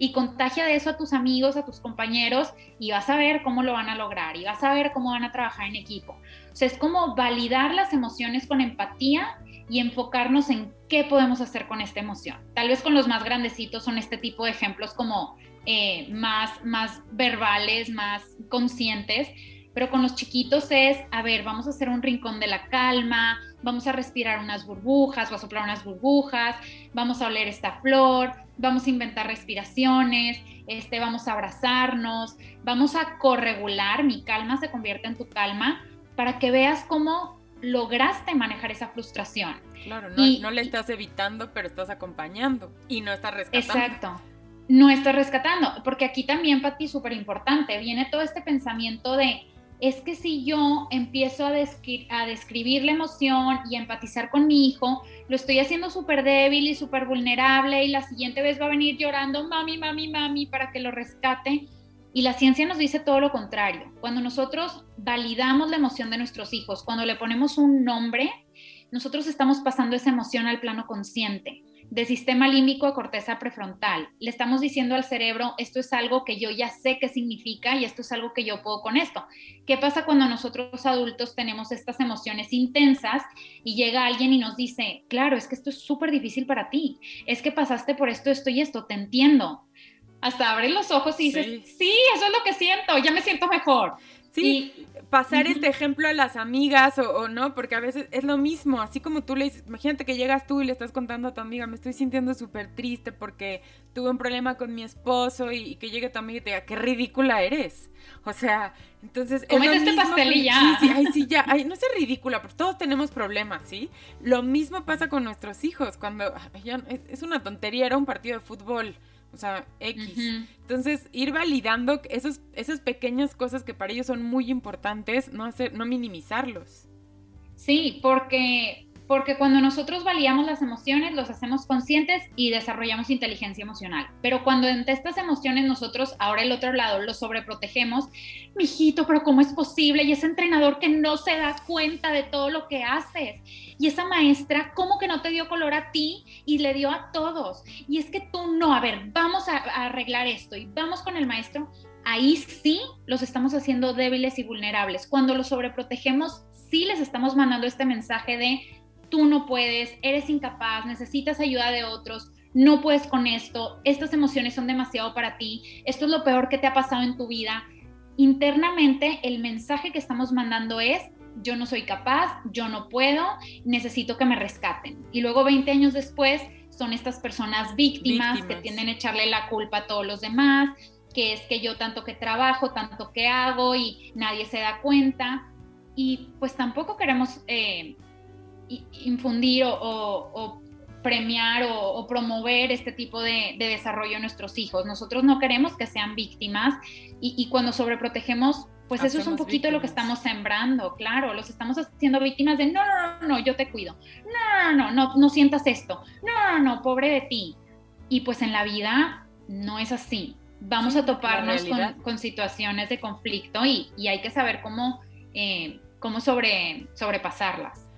y contagia de eso a tus amigos, a tus compañeros y vas a ver cómo lo van a lograr y vas a ver cómo van a trabajar en equipo. O sea, es como validar las emociones con empatía y enfocarnos en qué podemos hacer con esta emoción. Tal vez con los más grandecitos son este tipo de ejemplos como eh, más, más verbales, más conscientes, pero con los chiquitos es, a ver, vamos a hacer un rincón de la calma, vamos a respirar unas burbujas, o a soplar unas burbujas, vamos a oler esta flor, vamos a inventar respiraciones, este, vamos a abrazarnos, vamos a corregular, mi calma se convierte en tu calma, para que veas cómo lograste manejar esa frustración. Claro, no, no le estás evitando, pero estás acompañando y no estás rescatando. Exacto. no estás rescatando, porque aquí también, Pati, súper importante, viene todo este pensamiento de, es que si yo empiezo a, describir la emoción y a empatizar con mi hijo, lo estoy haciendo súper débil y súper vulnerable y la siguiente vez va a venir llorando, mami, mami, mami, para que lo rescate. Y la ciencia nos dice todo lo contrario. Cuando nosotros validamos la emoción de nuestros hijos, cuando le ponemos un nombre, nosotros estamos pasando esa emoción al plano consciente de sistema límbico a corteza prefrontal. Le estamos diciendo al cerebro, esto es algo que yo ya sé qué significa y esto es algo que yo puedo con esto. ¿Qué pasa cuando nosotros adultos tenemos estas emociones intensas y llega alguien y nos dice, claro, es que esto es súper difícil para ti, es que pasaste por esto, esto y esto, te entiendo. Hasta abres los ojos y dices, sí. sí, eso es lo que siento, ya me siento mejor. Sí, pasar este ejemplo a las amigas o, no, porque a veces es lo mismo, así como tú le dices, imagínate que llegas tú y le estás contando a tu amiga, me estoy sintiendo súper triste porque tuve un problema con mi esposo y, que llegue tu amiga y te diga, qué ridícula eres. O sea, entonces... Comete este pastel y ya. Sí, sí, ay, sí, ya, ay, no sé ridícula, pero todos tenemos problemas, ¿sí? Lo mismo pasa con nuestros hijos, cuando es una tontería, era un partido de fútbol o sea, X. Entonces, ir validando esos, esas pequeñas cosas que para ellos son muy importantes, no, hacer, no minimizarlos. Sí, porque porque cuando nosotros validamos las emociones, los hacemos conscientes y desarrollamos inteligencia emocional. Pero cuando entre estas emociones nosotros, ahora el otro lado, los sobreprotegemos, mijito, pero ¿cómo es posible? Y ese entrenador que no se da cuenta de todo lo que haces. Y esa maestra, ¿cómo que no te dio color a ti y le dio a todos? Y es que tú no, a ver, vamos a, a arreglar esto y vamos con el maestro ahí sí los estamos haciendo débiles y vulnerables. Cuando los sobreprotegemos, sí les estamos mandando este mensaje de tú no puedes, eres incapaz, necesitas ayuda de otros, no puedes con esto, estas emociones son demasiado para ti, esto es lo peor que te ha pasado en tu vida. Internamente el mensaje que estamos mandando es, yo no soy capaz, yo no puedo, necesito que me rescaten. Y luego 20 años después son estas personas víctimas, víctimas. que tienden a echarle la culpa a todos los demás, que es que yo tanto que trabajo, tanto que hago y nadie se da cuenta. Y pues tampoco queremos eh, infundir o, premiar o, promover este tipo de, desarrollo en nuestros hijos. Nosotros no queremos que sean víctimas y, cuando sobreprotegemos, pues eso es un poquito lo que estamos sembrando, claro, los estamos haciendo víctimas de no, no, no, yo te cuido, no, no, no, no, sientas esto, no, no, no, pobre de ti. Y pues en la vida no es así. Vamos a toparnos con, situaciones de conflicto y, hay que saber cómo, eh, cómo sobre, sobrepasarlas.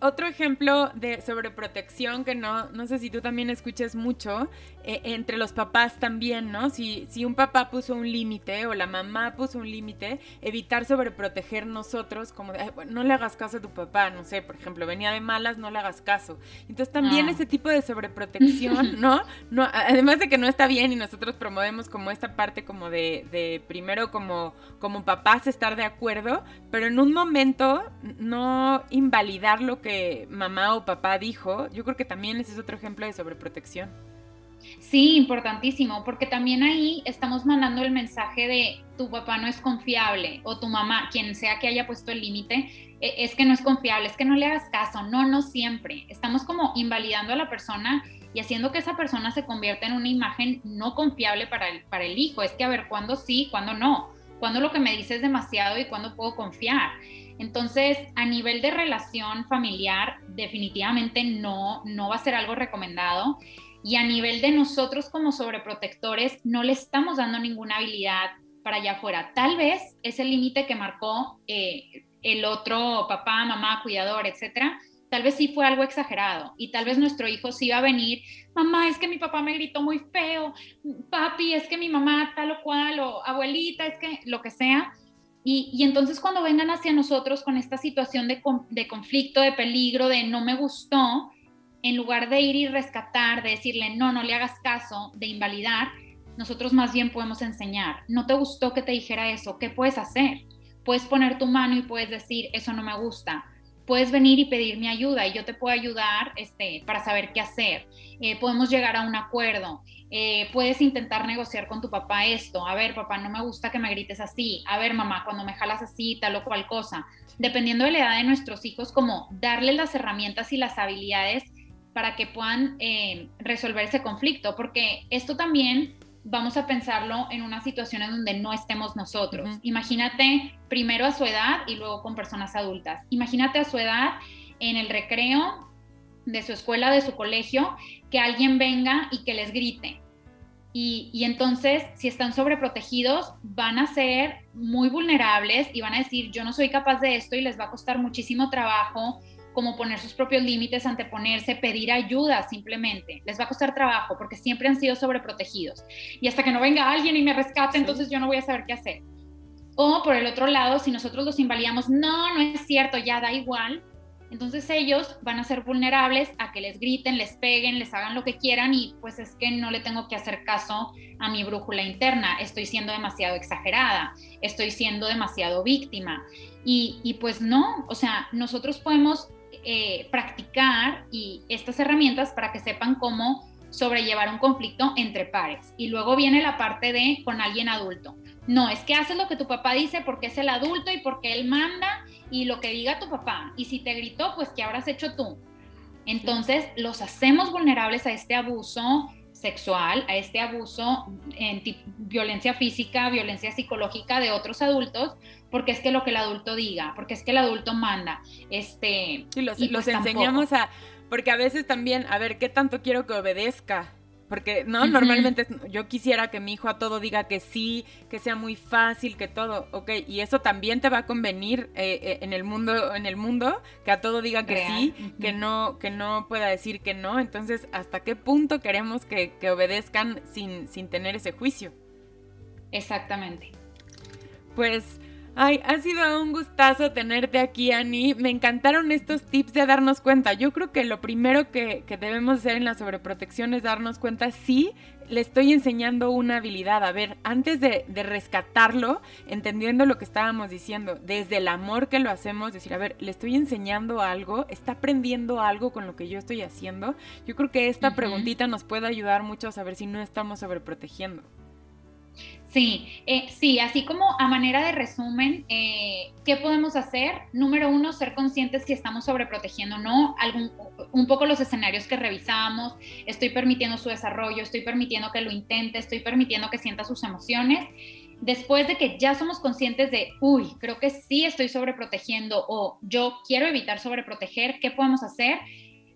Otro ejemplo de sobreprotección que no, no sé si tú también escuchas mucho, eh, entre los papás también, ¿no? Si, si un papá puso un límite o la mamá puso un límite, evitar sobreproteger nosotros, como de, no le hagas caso a tu papá, no sé, por ejemplo, venía de malas, no le hagas caso. Entonces también ah. ese tipo de sobreprotección, ¿no? ¿no? Además de que no está bien y nosotros promovemos como esta parte como de, de primero como, como papás estar de acuerdo, pero en un momento no invalidarlo que mamá o papá dijo, yo creo que también ese es otro ejemplo de sobreprotección. Sí, importantísimo, porque también ahí estamos mandando el mensaje de tu papá no es confiable o tu mamá, quien sea que haya puesto el límite, e, es que no es confiable, es que no le hagas caso, no, no siempre. Estamos como invalidando a la persona y haciendo que esa persona se convierta en una imagen no confiable para el, para el hijo. Es que a ver, ¿cuándo sí, cuándo no? ¿Cuándo lo que me dice es demasiado y cuándo puedo confiar? Entonces, a nivel de relación familiar, definitivamente no, no va a ser algo recomendado. Y a nivel de nosotros como sobreprotectores, no le estamos dando ninguna habilidad para allá afuera. Tal vez ese límite que marcó eh, el otro papá, mamá, cuidador, etcétera, tal vez sí fue algo exagerado y tal vez nuestro hijo sí iba a venir, mamá, es que mi papá me gritó muy feo, papi, es que mi mamá tal o cual, o abuelita, es que lo que sea, y, entonces cuando vengan hacia nosotros con esta situación de, conflicto, de peligro, de no me gustó, en lugar de ir y rescatar, de decirle no, no le hagas caso, de invalidar, nosotros más bien podemos enseñar, no te gustó que te dijera eso, ¿qué puedes hacer? Puedes poner tu mano y puedes decir, eso no me gusta. Puedes venir y pedir mi ayuda y yo te puedo ayudar este, para saber qué hacer. Eh, podemos llegar a un acuerdo. Eh, puedes intentar negociar con tu papá esto, a ver, papá, no me gusta que me grites así, a ver, mamá, cuando me jalas así, tal o cual cosa, dependiendo de la edad de nuestros hijos, como darles las herramientas y las habilidades para que puedan eh, resolver ese conflicto, porque esto también vamos a pensarlo en una situación en donde no estemos nosotros. Imagínate primero a su edad y luego con personas adultas. Imagínate a su edad en el recreo de su escuela, de su colegio, que alguien venga y que les grite. Y, y, entonces, si están sobreprotegidos, van a ser muy vulnerables y van a decir, yo no soy capaz de esto y les va a costar muchísimo trabajo como poner sus propios límites, anteponerse, pedir ayuda simplemente. Les va a costar trabajo porque siempre han sido sobreprotegidos. Y hasta que no venga alguien y me rescate, entonces yo no voy a saber qué hacer. O por el otro lado, si nosotros los invalidamos, no, no es cierto, ya da igual. Entonces ellos van a ser vulnerables a que les griten, les peguen, les hagan lo que quieran y pues es que no le tengo que hacer caso a mi brújula interna, estoy siendo demasiado exagerada, estoy siendo demasiado víctima. Y, y pues no, o sea, nosotros podemos eh, practicar y estas herramientas para que sepan cómo sobrellevar un conflicto entre pares. Y luego viene la parte de con alguien adulto. No, es que haces lo que tu papá dice porque es el adulto y porque él manda y lo que diga tu papá. Y si te gritó, pues ¿qué habrás hecho tú? Entonces los hacemos vulnerables a este abuso sexual, a este abuso en violencia física, violencia psicológica de otros adultos, porque es que lo que el adulto diga, porque es que el adulto manda. Este, y los, los pues enseñamos a, porque a veces también, a ver, ¿qué tanto quiero que obedezca? Porque, ¿no? Normalmente yo quisiera que mi hijo a todo diga que sí, que sea muy fácil, que todo, ok, y eso también te va a convenir eh, eh, en el mundo, en el mundo, que a todo diga que sí, que no, que no pueda decir que no. Entonces, ¿hasta qué punto queremos que, que obedezcan sin, sin tener ese juicio? Exactamente. Pues Ay, ha sido un gustazo tenerte aquí, Ani. Me encantaron estos tips de darnos cuenta. Yo creo que lo primero que, debemos hacer en la sobreprotección es darnos cuenta si le estoy enseñando una habilidad. A ver, antes de, de, rescatarlo, entendiendo lo que estábamos diciendo, desde el amor que lo hacemos, decir, a ver, le estoy enseñando algo, está aprendiendo algo con lo que yo estoy haciendo. Yo creo que esta preguntita nos puede ayudar mucho a saber si no estamos sobreprotegiendo. Sí, eh, sí, así como a manera de resumen, eh, ¿qué podemos hacer? Número uno, ser conscientes si estamos sobreprotegiendo o no, algún, un poco los escenarios que revisamos, estoy permitiendo su desarrollo, estoy permitiendo que lo intente, estoy permitiendo que sienta sus emociones. Después de que ya somos conscientes de, uy, creo que sí estoy sobreprotegiendo o yo quiero evitar sobreproteger, ¿qué podemos hacer?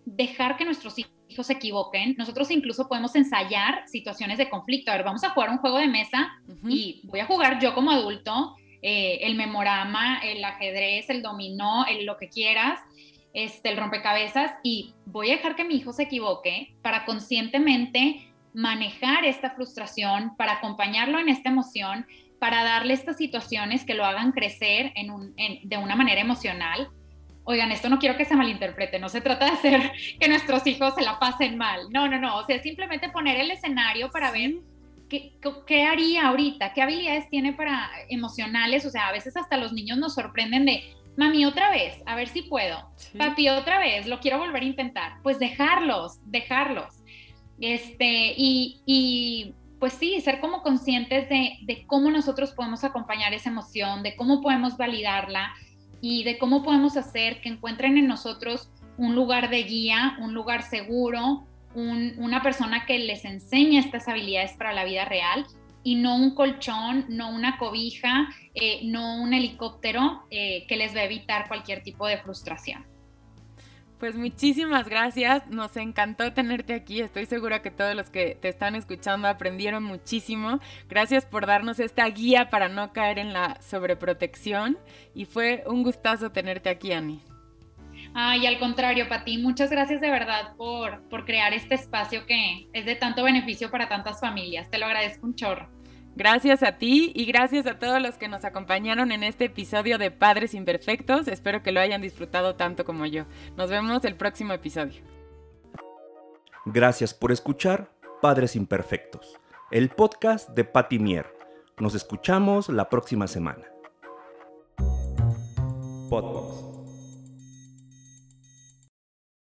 Dejar que nuestros hijos hijos se equivoquen, nosotros incluso podemos ensayar situaciones de conflicto. A ver, vamos a jugar un juego de mesa y voy a jugar yo como adulto eh, el memorama, el ajedrez, el dominó, el lo que quieras, este, el rompecabezas y voy a dejar que mi hijo se equivoque para conscientemente manejar esta frustración, para acompañarlo en esta emoción, para darle estas situaciones que lo hagan crecer en un, de una manera emocional oigan, esto no quiero que se malinterprete, no se trata de hacer que nuestros hijos se la pasen mal, no, no, no, o sea, simplemente poner el escenario para ver qué, qué, haría ahorita, qué habilidades tiene para emocionales, o sea, a veces hasta los niños nos sorprenden de, mami, otra vez, a ver si puedo, papi, otra vez, lo quiero volver a intentar, pues dejarlos, dejarlos, este, y, y pues sí, ser como conscientes de, de cómo nosotros podemos acompañar esa emoción, de cómo podemos validarla, y de cómo podemos hacer que encuentren en nosotros un lugar de guía, un lugar seguro, una persona que les enseñe estas habilidades para la vida real y no un colchón, no una cobija, eh, no un helicóptero eh, que les va a evitar cualquier tipo de frustración. Pues muchísimas gracias, nos encantó tenerte aquí, estoy segura que todos los que te están escuchando aprendieron muchísimo. Gracias por darnos esta guía para no caer en la sobreprotección y fue un gustazo tenerte aquí, Ani. Ay, al contrario, Pati, muchas gracias de verdad por, por crear este espacio que es de tanto beneficio para tantas familias. Te lo agradezco un chorro. Gracias a ti y gracias a todos los que nos acompañaron en este episodio de Padres Imperfectos. Espero que lo hayan disfrutado tanto como yo. Nos vemos el próximo episodio. Gracias por escuchar Padres Imperfectos, el podcast de Patti Mier. Nos escuchamos la próxima semana. Podbox.